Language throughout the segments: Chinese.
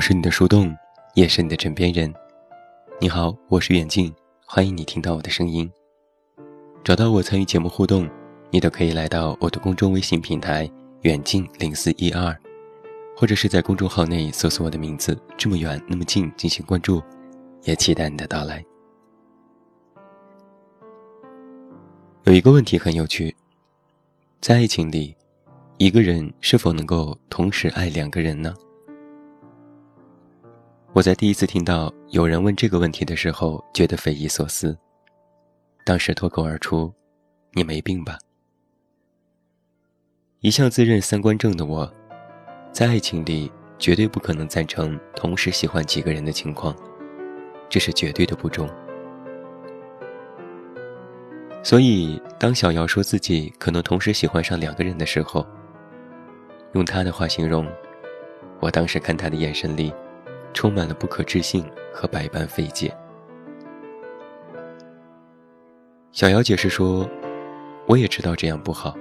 我是你的树洞，也是你的枕边人。你好，我是远近，欢迎你听到我的声音。找到我参与节目互动，你都可以来到我的公众微信平台“远近零四一二”，或者是在公众号内搜索我的名字“这么远那么近”进行关注，也期待你的到来。有一个问题很有趣，在爱情里，一个人是否能够同时爱两个人呢？我在第一次听到有人问这个问题的时候，觉得匪夷所思。当时脱口而出：“你没病吧？”一向自认三观正的我，在爱情里绝对不可能赞成同时喜欢几个人的情况，这是绝对的不忠。所以，当小姚说自己可能同时喜欢上两个人的时候，用他的话形容，我当时看他的眼神里。充满了不可置信和百般费解。小姚解释说：“我也知道这样不好，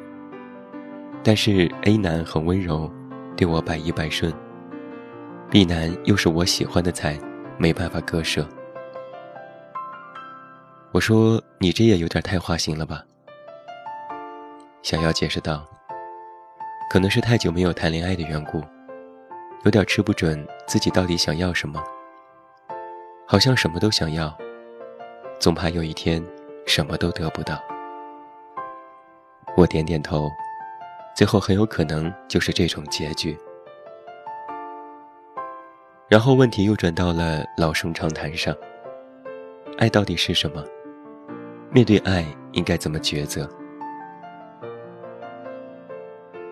但是 A 男很温柔，对我百依百顺；B 男又是我喜欢的菜，没办法割舍。”我说：“你这也有点太花心了吧？”小姚解释道：“可能是太久没有谈恋爱的缘故。”有点吃不准自己到底想要什么，好像什么都想要，总怕有一天什么都得不到。我点点头，最后很有可能就是这种结局。然后问题又转到了老生常谈上：爱到底是什么？面对爱应该怎么抉择？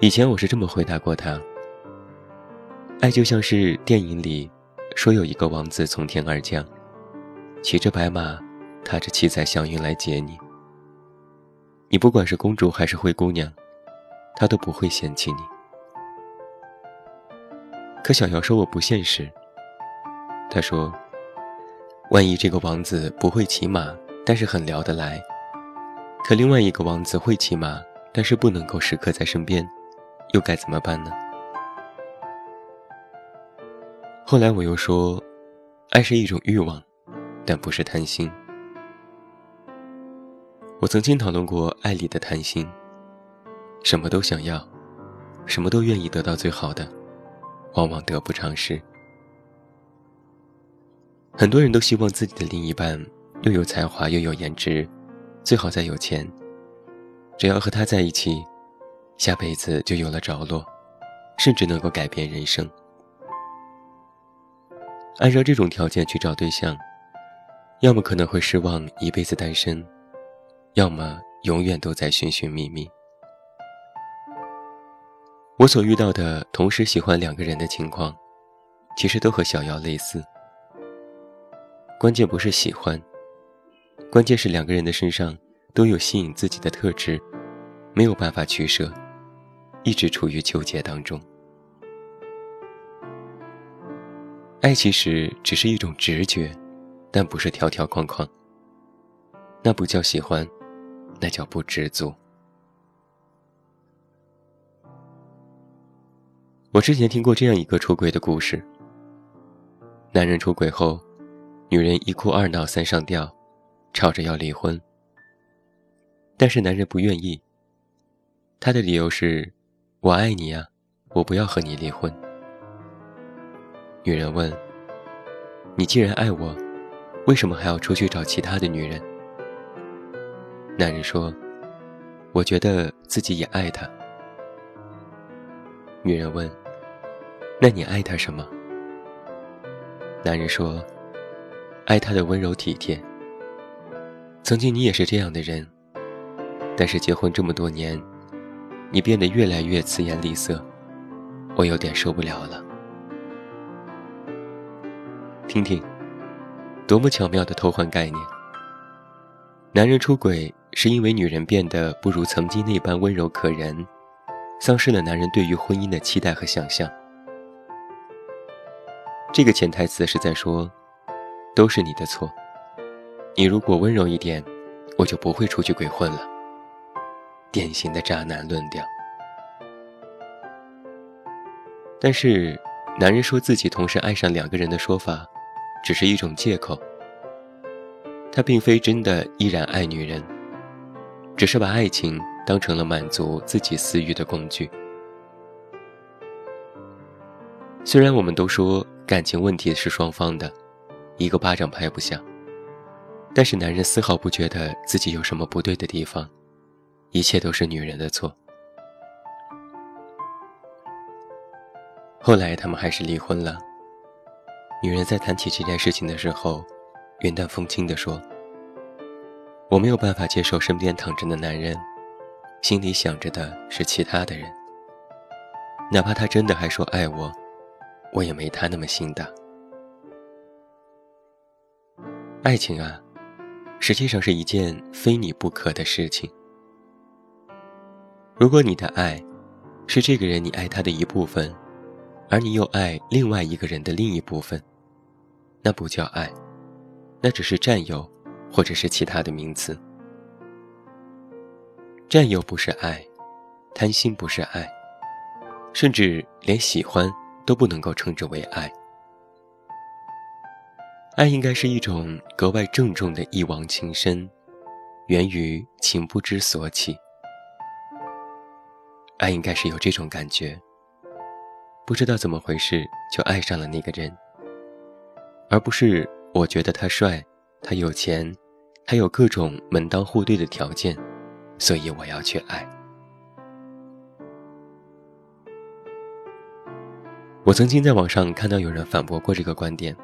以前我是这么回答过他。爱就像是电影里说有一个王子从天而降，骑着白马，踏着七彩祥云来接你。你不管是公主还是灰姑娘，他都不会嫌弃你。可小瑶说我不现实。他说，万一这个王子不会骑马，但是很聊得来，可另外一个王子会骑马，但是不能够时刻在身边，又该怎么办呢？后来我又说，爱是一种欲望，但不是贪心。我曾经讨论过爱里的贪心，什么都想要，什么都愿意得到最好的，往往得不偿失。很多人都希望自己的另一半又有才华又有颜值，最好再有钱，只要和他在一起，下辈子就有了着落，甚至能够改变人生。按照这种条件去找对象，要么可能会失望一辈子单身，要么永远都在寻寻觅觅。我所遇到的同时喜欢两个人的情况，其实都和小夭类似。关键不是喜欢，关键是两个人的身上都有吸引自己的特质，没有办法取舍，一直处于纠结当中。爱其实只是一种直觉，但不是条条框框。那不叫喜欢，那叫不知足。我之前听过这样一个出轨的故事：男人出轨后，女人一哭二闹三上吊，吵着要离婚。但是男人不愿意，他的理由是：“我爱你呀，我不要和你离婚。”女人问：“你既然爱我，为什么还要出去找其他的女人？”男人说：“我觉得自己也爱他。”女人问：“那你爱他什么？”男人说：“爱他的温柔体贴。曾经你也是这样的人，但是结婚这么多年，你变得越来越慈颜厉色，我有点受不了了。”听听，多么巧妙的偷换概念！男人出轨是因为女人变得不如曾经那般温柔可人，丧失了男人对于婚姻的期待和想象。这个潜台词是在说，都是你的错。你如果温柔一点，我就不会出去鬼混了。典型的渣男论调。但是，男人说自己同时爱上两个人的说法，只是一种借口。他并非真的依然爱女人，只是把爱情当成了满足自己私欲的工具。虽然我们都说感情问题是双方的，一个巴掌拍不响，但是男人丝毫不觉得自己有什么不对的地方，一切都是女人的错。后来他们还是离婚了。女人在谈起这件事情的时候，云淡风轻地说：“我没有办法接受身边躺着的男人，心里想着的是其他的人。哪怕他真的还说爱我，我也没他那么心大。爱情啊，实际上是一件非你不可的事情。如果你的爱，是这个人你爱他的一部分。”而你又爱另外一个人的另一部分，那不叫爱，那只是占有，或者是其他的名词。占有不是爱，贪心不是爱，甚至连喜欢都不能够称之为爱。爱应该是一种格外郑重的一往情深，源于情不知所起。爱应该是有这种感觉。不知道怎么回事就爱上了那个人，而不是我觉得他帅，他有钱，他有各种门当户对的条件，所以我要去爱。我曾经在网上看到有人反驳过这个观点，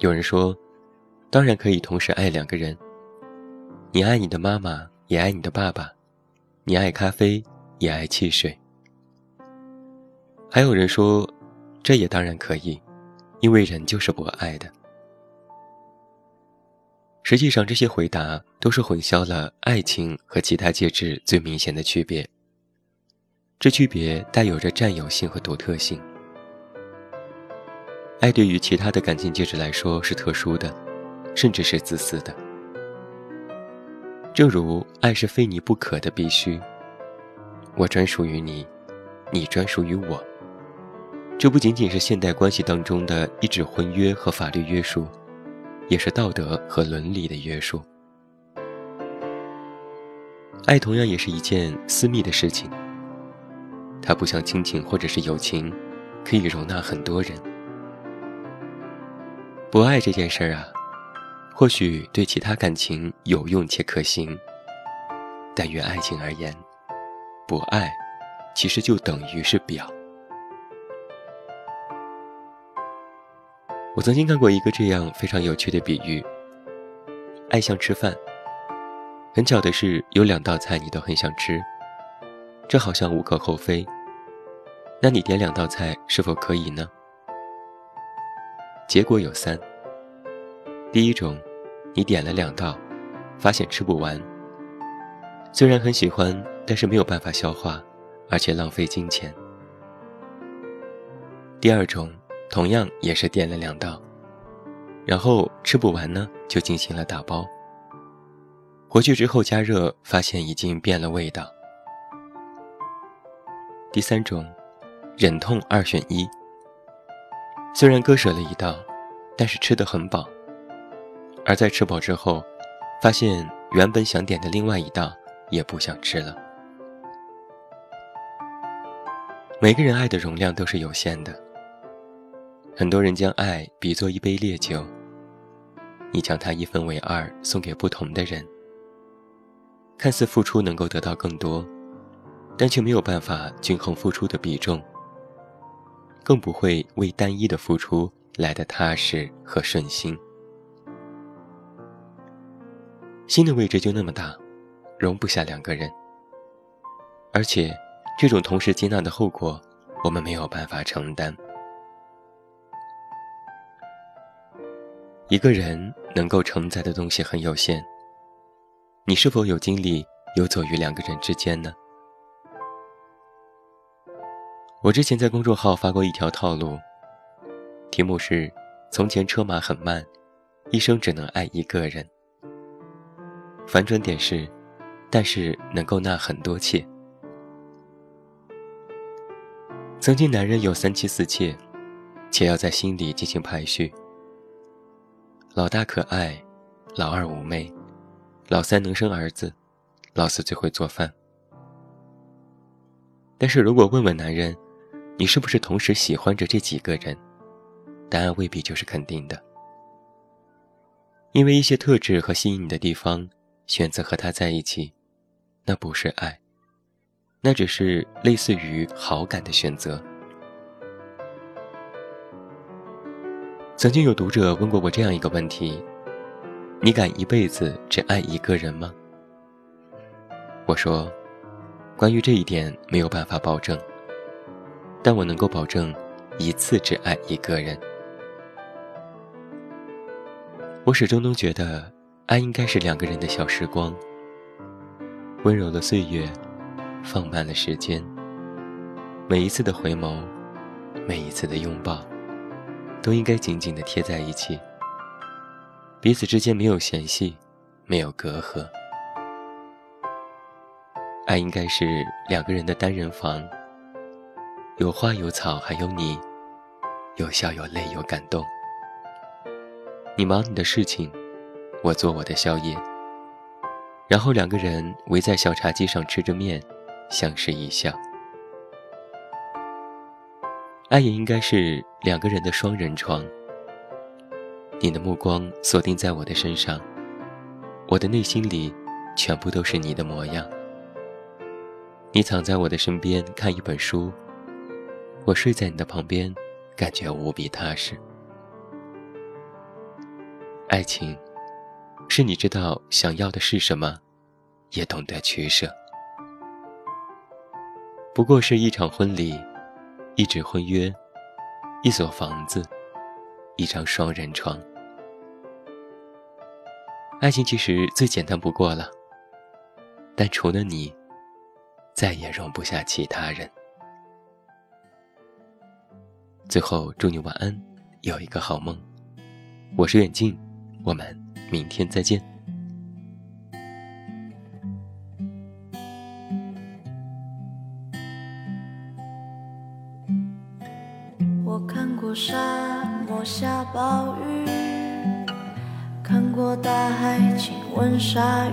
有人说，当然可以同时爱两个人，你爱你的妈妈，也爱你的爸爸，你爱咖啡，也爱汽水。还有人说，这也当然可以，因为人就是博爱的。实际上，这些回答都是混淆了爱情和其他介质最明显的区别。这区别带有着占有性和独特性。爱对于其他的感情介质来说是特殊的，甚至是自私的。正如爱是非你不可的必须，我专属于你，你专属于我。这不仅仅是现代关系当中的一纸婚约和法律约束，也是道德和伦理的约束。爱同样也是一件私密的事情，它不像亲情或者是友情，可以容纳很多人。不爱这件事儿啊，或许对其他感情有用且可行，但于爱情而言，不爱，其实就等于是表。我曾经看过一个这样非常有趣的比喻：爱像吃饭。很巧的是，有两道菜你都很想吃，这好像无可厚非。那你点两道菜是否可以呢？结果有三。第一种，你点了两道，发现吃不完，虽然很喜欢，但是没有办法消化，而且浪费金钱。第二种。同样也是点了两道，然后吃不完呢，就进行了打包。回去之后加热，发现已经变了味道。第三种，忍痛二选一。虽然割舍了一道，但是吃得很饱。而在吃饱之后，发现原本想点的另外一道也不想吃了。每个人爱的容量都是有限的。很多人将爱比作一杯烈酒，你将它一分为二送给不同的人，看似付出能够得到更多，但却没有办法均衡付出的比重，更不会为单一的付出来的踏实和顺心。心的位置就那么大，容不下两个人，而且这种同时接纳的后果，我们没有办法承担。一个人能够承载的东西很有限，你是否有精力游走于两个人之间呢？我之前在公众号发过一条套路，题目是“从前车马很慢，一生只能爱一个人”。反转点是，但是能够纳很多妾。曾经男人有三妻四妾，且要在心里进行排序。老大可爱，老二妩媚，老三能生儿子，老四最会做饭。但是如果问问男人，你是不是同时喜欢着这几个人？答案未必就是肯定的。因为一些特质和吸引你的地方，选择和他在一起，那不是爱，那只是类似于好感的选择。曾经有读者问过我这样一个问题：你敢一辈子只爱一个人吗？我说。关于这一点没有办法保证，但我能够保证一次只爱一个人。我始终都觉得，爱应该是两个人的小时光，温柔的岁月，放慢了时间。每一次的回眸，每一次的拥抱，都应该紧紧的贴在一起，彼此之间没有嫌隙，没有隔阂。爱应该是两个人的单人房，有花有草还有你，有笑有泪有感动。你忙你的事情，我做我的宵夜，然后两个人围在小茶几上吃着面，相视一笑。爱也应该是两个人的双人床，你的目光锁定在我的身上，我的内心里全部都是你的模样。你躺在我的身边看一本书，我睡在你的旁边，感觉无比踏实。爱情，是你知道想要的是什么，也懂得取舍。不过是一场婚礼，一纸婚约，一所房子，一张双人床。爱情其实最简单不过了，但除了你。再也容不下其他人。最后，祝你晚安，有一个好梦。我是远近，我们明天再见。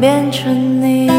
变成你。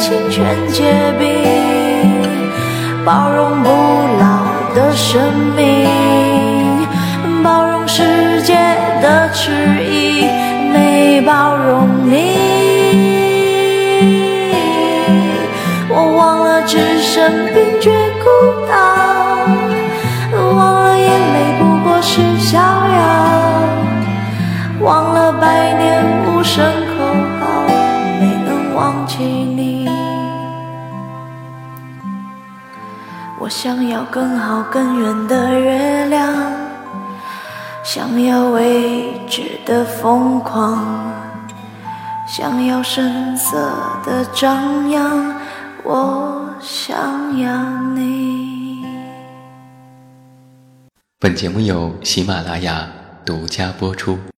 清泉结冰，包容不老的生命，包容世界的迟疑，没包容你。我忘了置身病却想要更好更圆的月亮，想要未知的疯狂，想要声色的张扬。我想要你。本节目由喜马拉雅独家播出。